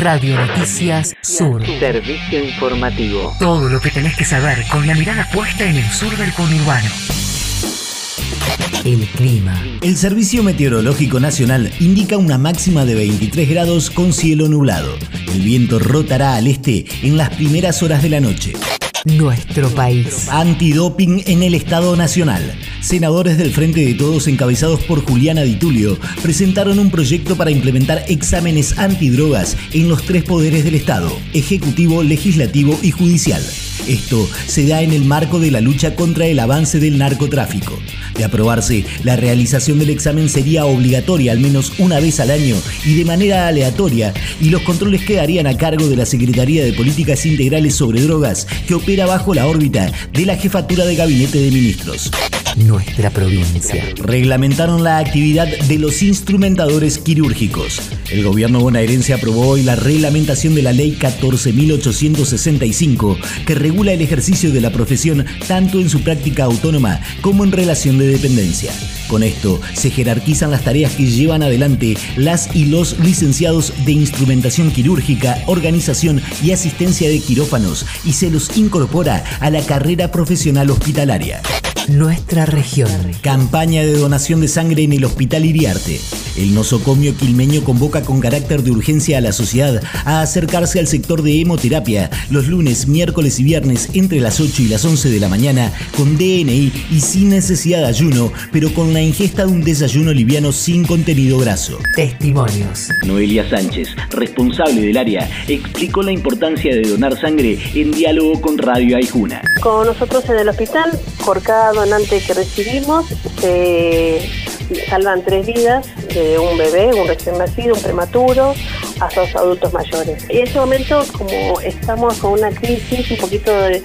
Radio Noticias Sur. Servicio informativo. Todo lo que tenés que saber con la mirada puesta en el sur del conurbano. El clima. El Servicio Meteorológico Nacional indica una máxima de 23 grados con cielo nublado. El viento rotará al este en las primeras horas de la noche. Nuestro país. Antidoping en el Estado Nacional. Senadores del Frente de Todos encabezados por Juliana Di Tulio presentaron un proyecto para implementar exámenes antidrogas en los tres poderes del Estado, ejecutivo, legislativo y judicial. Esto se da en el marco de la lucha contra el avance del narcotráfico. De aprobarse, la realización del examen sería obligatoria al menos una vez al año y de manera aleatoria, y los controles quedarían a cargo de la Secretaría de Políticas Integrales sobre Drogas, que opera bajo la órbita de la Jefatura de Gabinete de Ministros nuestra provincia. Reglamentaron la actividad de los instrumentadores quirúrgicos. El gobierno bonaerense aprobó hoy la reglamentación de la ley 14.865 que regula el ejercicio de la profesión tanto en su práctica autónoma como en relación de dependencia. Con esto se jerarquizan las tareas que llevan adelante las y los licenciados de instrumentación quirúrgica, organización y asistencia de quirófanos y se los incorpora a la carrera profesional hospitalaria nuestra región. Campaña de donación de sangre en el Hospital Iriarte. El nosocomio quilmeño convoca con carácter de urgencia a la sociedad a acercarse al sector de hemoterapia los lunes, miércoles y viernes entre las 8 y las 11 de la mañana con DNI y sin necesidad de ayuno, pero con la ingesta de un desayuno liviano sin contenido graso. Testimonios. Noelia Sánchez, responsable del área, explicó la importancia de donar sangre en diálogo con Radio Aijuna. Con nosotros en el hospital, por cada donante que recibimos, se salvan tres vidas de un bebé, un recién nacido, un prematuro, hasta los adultos mayores. Y en ese momento, como estamos con una crisis un poquito de,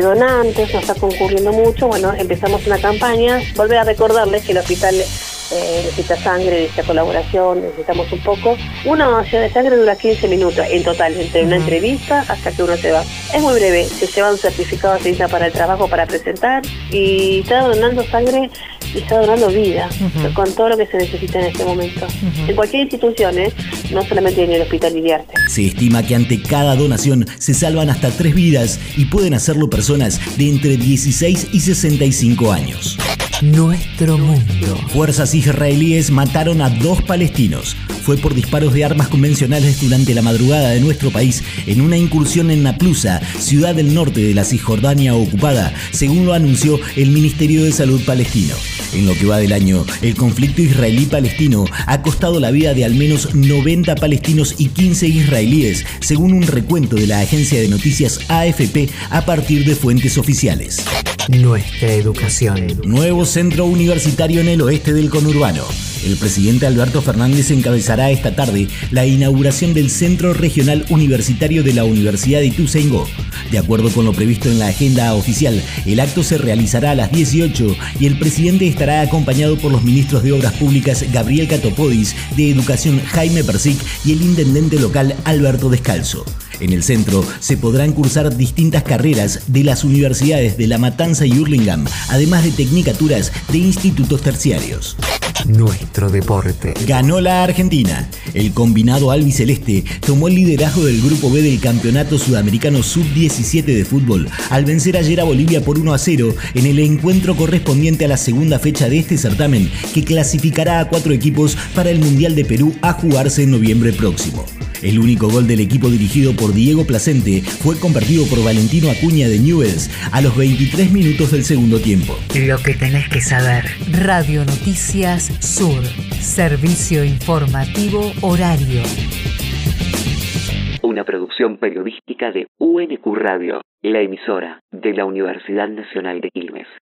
donantes, nos está concurriendo mucho, bueno, empezamos una campaña, volver a recordarles que el hospital eh, necesita sangre, necesita colaboración, necesitamos un poco. Una donación de sangre dura 15 minutos en total, entre una entrevista hasta que uno se va. Es muy breve, se lleva un certificado de para el trabajo para presentar y está donando sangre y está donando vida, con todo lo que se necesita en este momento. En cualquier institución, ¿eh? no solamente en el Hospital Iriarte. Se estima que ante cada donación se salvan hasta tres vidas y pueden hacerlo personas de entre 16 y 65 años. Nuestro mundo. Fuerzas israelíes mataron a dos palestinos. Fue por disparos de armas convencionales durante la madrugada de nuestro país en una incursión en Naplusa, ciudad del norte de la Cisjordania ocupada, según lo anunció el Ministerio de Salud palestino. En lo que va del año, el conflicto israelí-palestino ha costado la vida de al menos 90 palestinos y 15 israelíes, según un recuento de la agencia de noticias AFP a partir de fuentes oficiales. Nuestra educación. Nuevo centro universitario en el oeste del conurbano. El presidente Alberto Fernández encabezará esta tarde la inauguración del Centro Regional Universitario de la Universidad de Ituzaingó. De acuerdo con lo previsto en la agenda oficial, el acto se realizará a las 18 y el presidente estará acompañado por los ministros de Obras Públicas Gabriel Catopodis, de Educación Jaime Persic y el intendente local Alberto Descalzo. En el centro se podrán cursar distintas carreras de las universidades de La Matanza y Hurlingham, además de tecnicaturas de institutos terciarios. Nuestro deporte. Ganó la Argentina. El combinado albiceleste tomó el liderazgo del Grupo B del Campeonato Sudamericano Sub-17 de fútbol al vencer ayer a Bolivia por 1 a 0 en el encuentro correspondiente a la segunda fecha de este certamen que clasificará a cuatro equipos para el Mundial de Perú a jugarse en noviembre próximo. El único gol del equipo dirigido por Diego Placente fue convertido por Valentino Acuña de Newells a los 23 minutos del segundo tiempo. Lo que tenés que saber. Radio Noticias Sur. Servicio informativo horario. Una producción periodística de UNQ Radio, la emisora de la Universidad Nacional de Quilmes.